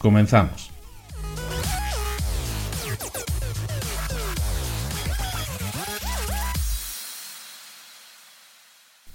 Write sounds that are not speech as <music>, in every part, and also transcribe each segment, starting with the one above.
Comenzamos.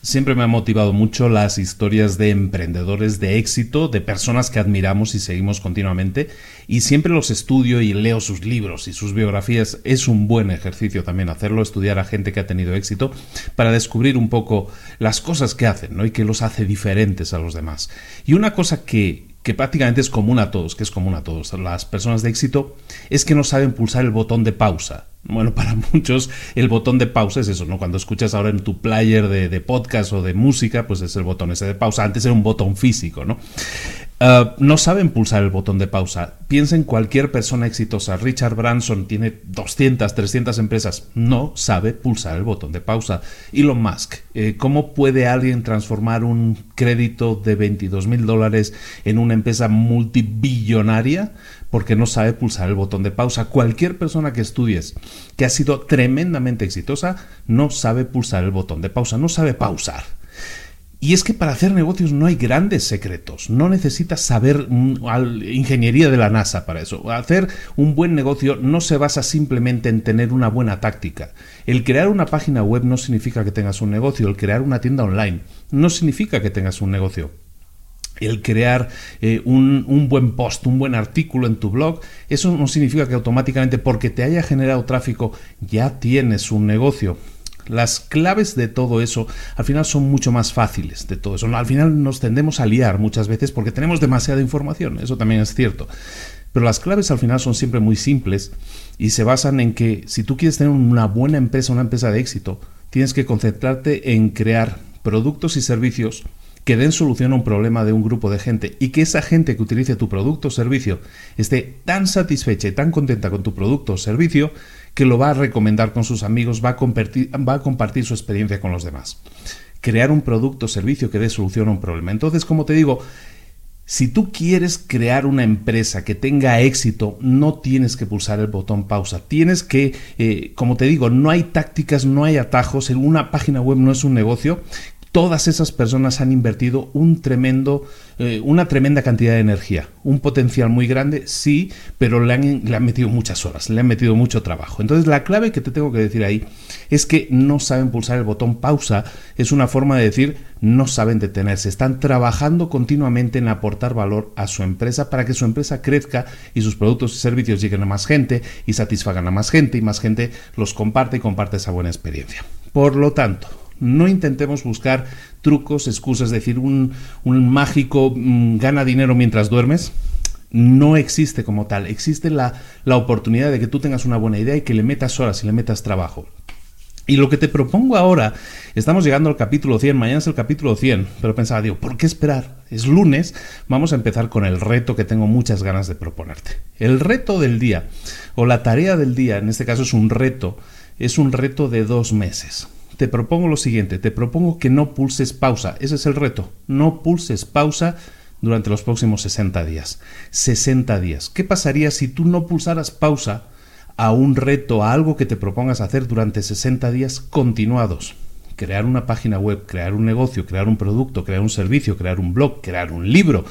Siempre me han motivado mucho las historias de emprendedores de éxito, de personas que admiramos y seguimos continuamente, y siempre los estudio y leo sus libros y sus biografías. Es un buen ejercicio también hacerlo, estudiar a gente que ha tenido éxito, para descubrir un poco las cosas que hacen ¿no? y que los hace diferentes a los demás. Y una cosa que, que prácticamente es común a todos, que es común a todos, las personas de éxito, es que no saben pulsar el botón de pausa. Bueno, <laughs> para muchos el botón de pausa es eso, ¿no? Cuando escuchas ahora en tu player de, de podcast o de música, pues es el botón ese de pausa. Antes era un botón físico, ¿no? Uh, no saben pulsar el botón de pausa. Piensa en cualquier persona exitosa. Richard Branson tiene 200, 300 empresas. No sabe pulsar el botón de pausa. Elon Musk, eh, ¿cómo puede alguien transformar un crédito de 22 mil dólares en una empresa multibillonaria? Porque no sabe pulsar el botón de pausa. Cualquier persona que estudies que ha sido tremendamente exitosa no sabe pulsar el botón de pausa, no sabe pausar. Y es que para hacer negocios no hay grandes secretos, no necesitas saber ingeniería de la NASA para eso. Hacer un buen negocio no se basa simplemente en tener una buena táctica. El crear una página web no significa que tengas un negocio, el crear una tienda online no significa que tengas un negocio el crear eh, un, buen post, un buen artículo en tu blog, eso no significa que automáticamente porque te haya generado tráfico ya tienes un negocio. Las claves de todo eso al final son mucho más fáciles de todo eso. Al final nos tendemos a liar muchas veces porque tenemos demasiada información, eso también es cierto. Pero las claves al final son siempre muy simples y se basan en que si tú quieres tener una buena empresa, una empresa de éxito, tienes que concentrarte en crear productos y servicios que den solución a un problema de un grupo de gente y que esa gente que utilice tu producto o servicio esté tan satisfecha y tan contenta con tu producto o servicio que lo va a recomendar con sus amigos, va a compartir, va a compartir su experiencia con los demás. Crear un producto o servicio que dé solución a un problema. Entonces, como te digo, si tú quieres crear una empresa que tenga éxito, no tienes que pulsar el botón pausa. Tienes que, eh, como te digo, no hay tácticas, no hay atajos. En una página web no es un negocio todas esas personas han invertido un tremendo, eh, una tremenda cantidad de energía, un potencial muy grande, sí, pero le han, le han metido muchas horas, le han metido mucho trabajo. Entonces la clave que te tengo que decir ahí es que no saben pulsar el botón pausa, es una forma de decir no saben detenerse, están trabajando continuamente en aportar valor a su empresa para que su empresa crezca y sus productos y servicios lleguen a más gente y satisfagan a más gente y más gente los comparte y comparte esa buena experiencia. Por lo tanto, no intentemos buscar trucos, excusas, es decir, un, mágico mm, gana dinero mientras duermes. No existe como tal. Existe la, la oportunidad de que tú tengas una buena idea y que le metas horas y le metas trabajo. Y lo que te propongo ahora, estamos llegando al capítulo 100, mañana es el capítulo 100, pero pensaba, digo, ¿por qué esperar? Es lunes, vamos a empezar con el reto que tengo muchas ganas de proponerte. El reto del día, o la tarea del día, en este caso es un reto, es un reto de dos meses. Te propongo lo siguiente, te propongo que no pulses pausa, ese es el reto, no pulses pausa durante los próximos 60 días. 60 días. ¿Qué pasaría si tú no pulsaras pausa? a un reto, a algo que te propongas hacer durante 60 días continuados. Crear una página web, crear un negocio, crear un producto, crear un servicio, crear un blog, crear un libro,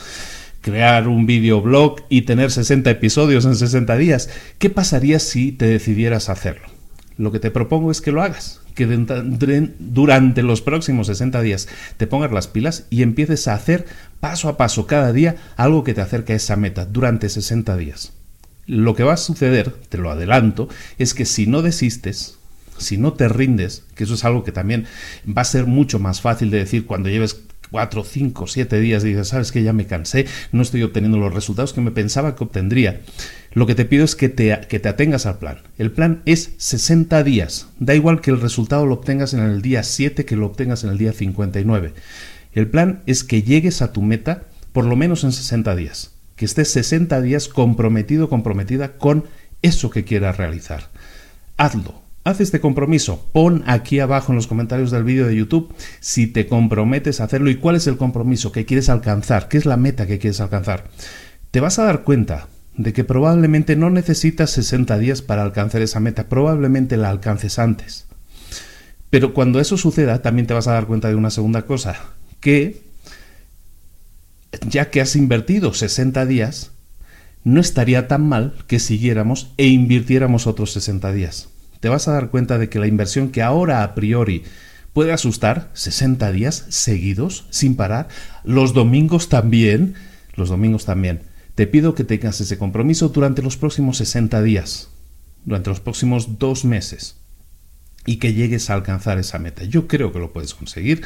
crear un videoblog y tener 60 episodios en 60 días. ¿Qué pasaría si te decidieras hacerlo? Lo que te propongo es que lo hagas, que durante los próximos 60 días te pongas las pilas y empieces a hacer paso a paso cada día algo que te acerque a esa meta durante 60 días. Lo que va a suceder, te lo adelanto, es que si no desistes, si no te rindes, que eso es algo que también va a ser mucho más fácil de decir cuando lleves cuatro, cinco, siete días y dices, sabes que ya me cansé, no estoy obteniendo los resultados que me pensaba que obtendría. Lo que te pido es que te, que te atengas al plan. El plan es 60 días. Da igual que el resultado lo obtengas en el día 7 que lo obtengas en el día 59. El plan es que llegues a tu meta por lo menos en 60 días que estés 60 días comprometido, comprometida con eso que quieras realizar. Hazlo. Haz este compromiso. Pon aquí abajo en los comentarios del vídeo de YouTube si te comprometes a hacerlo y cuál es el compromiso que quieres alcanzar, qué es la meta que quieres alcanzar. Te vas a dar cuenta de que probablemente no necesitas 60 días para alcanzar esa meta, probablemente la alcances antes. Pero cuando eso suceda, también te vas a dar cuenta de una segunda cosa, que ya que has invertido 60 días, no estaría tan mal que siguiéramos e invirtiéramos otros 60 días. Te vas a dar cuenta de que la inversión que ahora a priori puede asustar, 60 días seguidos, sin parar, los domingos también, los domingos también. Te pido que tengas ese compromiso durante los próximos 60 días, durante los próximos dos meses, y que llegues a alcanzar esa meta. Yo creo que lo puedes conseguir.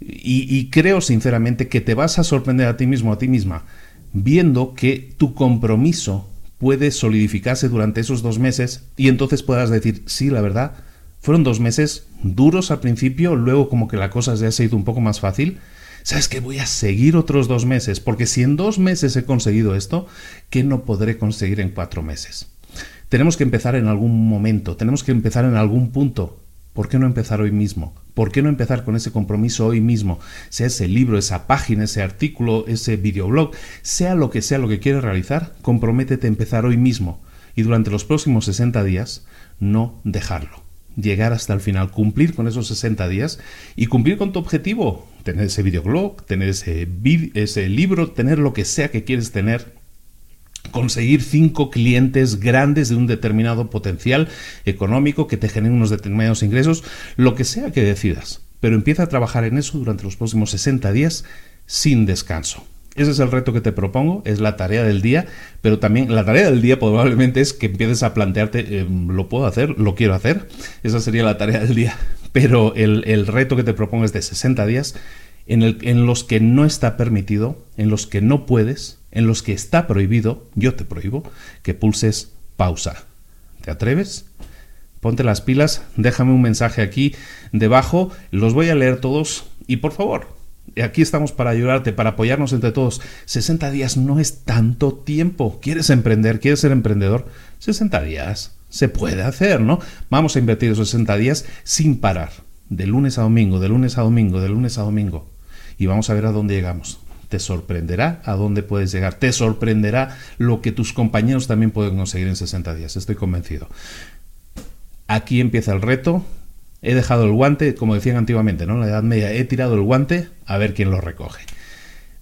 Y, creo sinceramente que te vas a sorprender a ti mismo, a ti misma, viendo que tu compromiso puede solidificarse durante esos dos meses y entonces puedas decir, sí, la verdad, fueron dos meses duros al principio, luego como que la cosa se ha ido un poco más fácil. ¿Sabes que voy a seguir otros dos meses? Porque si en dos meses he conseguido esto, ¿qué no podré conseguir en cuatro meses? Tenemos que empezar en algún momento, tenemos que empezar en algún punto. ¿Por qué no empezar hoy mismo? ¿Por qué no empezar con ese compromiso hoy mismo? Sea ese libro, esa página, ese artículo, ese videoblog, sea lo que sea lo que quieres realizar, comprométete a empezar hoy mismo y durante los próximos 60 días no dejarlo. Llegar hasta el final, cumplir con esos 60 días y cumplir con tu objetivo. Tener ese videoblog, tener ese, ese libro, tener lo que sea que quieres tener conseguir cinco clientes grandes de un determinado potencial económico que te generen unos determinados ingresos, lo que sea que decidas. Pero empieza a trabajar en eso durante los próximos 60 días sin descanso. Ese es el reto que te propongo, es la tarea del día, pero también la tarea del día probablemente es que empieces a plantearte, em, ¿lo puedo hacer? ¿Lo quiero hacer? Esa sería la tarea del día. <laughs> Pero el, reto que te propongo es de 60 días en, en los que no está permitido, en los que no puedes, en los que está prohibido, yo te prohíbo, que pulses pausa. ¿Te atreves? Ponte las pilas, déjame un mensaje aquí debajo, los voy a leer todos y por favor, aquí estamos para ayudarte, para apoyarnos entre todos. 60 días no es tanto tiempo. ¿Quieres emprender? ¿Quieres ser emprendedor? 60 días. Se puede hacer, ¿no? Vamos a invertir esos 60 días sin parar. De lunes a domingo, de lunes a domingo, de lunes a domingo. Y vamos a ver a dónde llegamos te sorprenderá a dónde puedes llegar, te sorprenderá lo que tus compañeros también pueden conseguir en 60 días, estoy convencido. Aquí empieza el reto. He dejado el guante, como decían antiguamente, ¿no? En la Edad Media, he tirado el guante a ver quién lo recoge.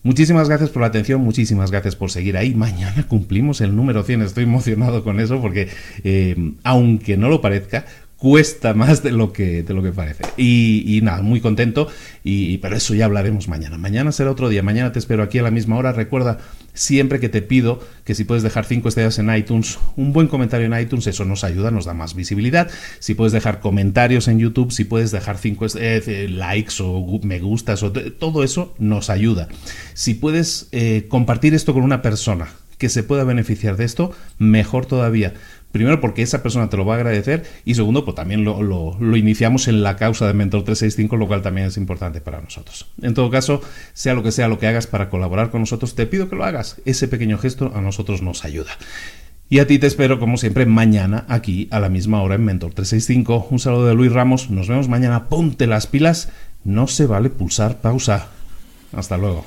Muchísimas gracias por la atención, muchísimas gracias por seguir ahí. Mañana cumplimos el número 100, estoy emocionado con eso porque, eh, aunque no lo parezca, cuesta más de lo que, de lo que parece. Y, nada, muy contento, y, pero eso ya hablaremos mañana. Mañana será otro día, mañana te espero aquí a la misma hora. Recuerda siempre que te pido que si puedes dejar cinco estrellas en iTunes, un buen comentario en iTunes, eso nos ayuda, nos da más visibilidad. Si puedes dejar comentarios en YouTube, si puedes dejar cinco eh, likes o me gustas, o todo eso nos ayuda. Si puedes eh, compartir esto con una persona que se pueda beneficiar de esto, mejor todavía Primero porque esa persona te lo va a agradecer y segundo pues también lo, lo iniciamos en la causa de Mentor 365, lo cual también es importante para nosotros. En todo caso, sea lo que sea lo que hagas para colaborar con nosotros, te pido que lo hagas. Ese pequeño gesto a nosotros nos ayuda. Y a ti te espero, como siempre, mañana aquí a la misma hora en Mentor 365. Un saludo de Luis Ramos. Nos vemos mañana. Ponte las pilas. No se vale pulsar pausa. Hasta luego.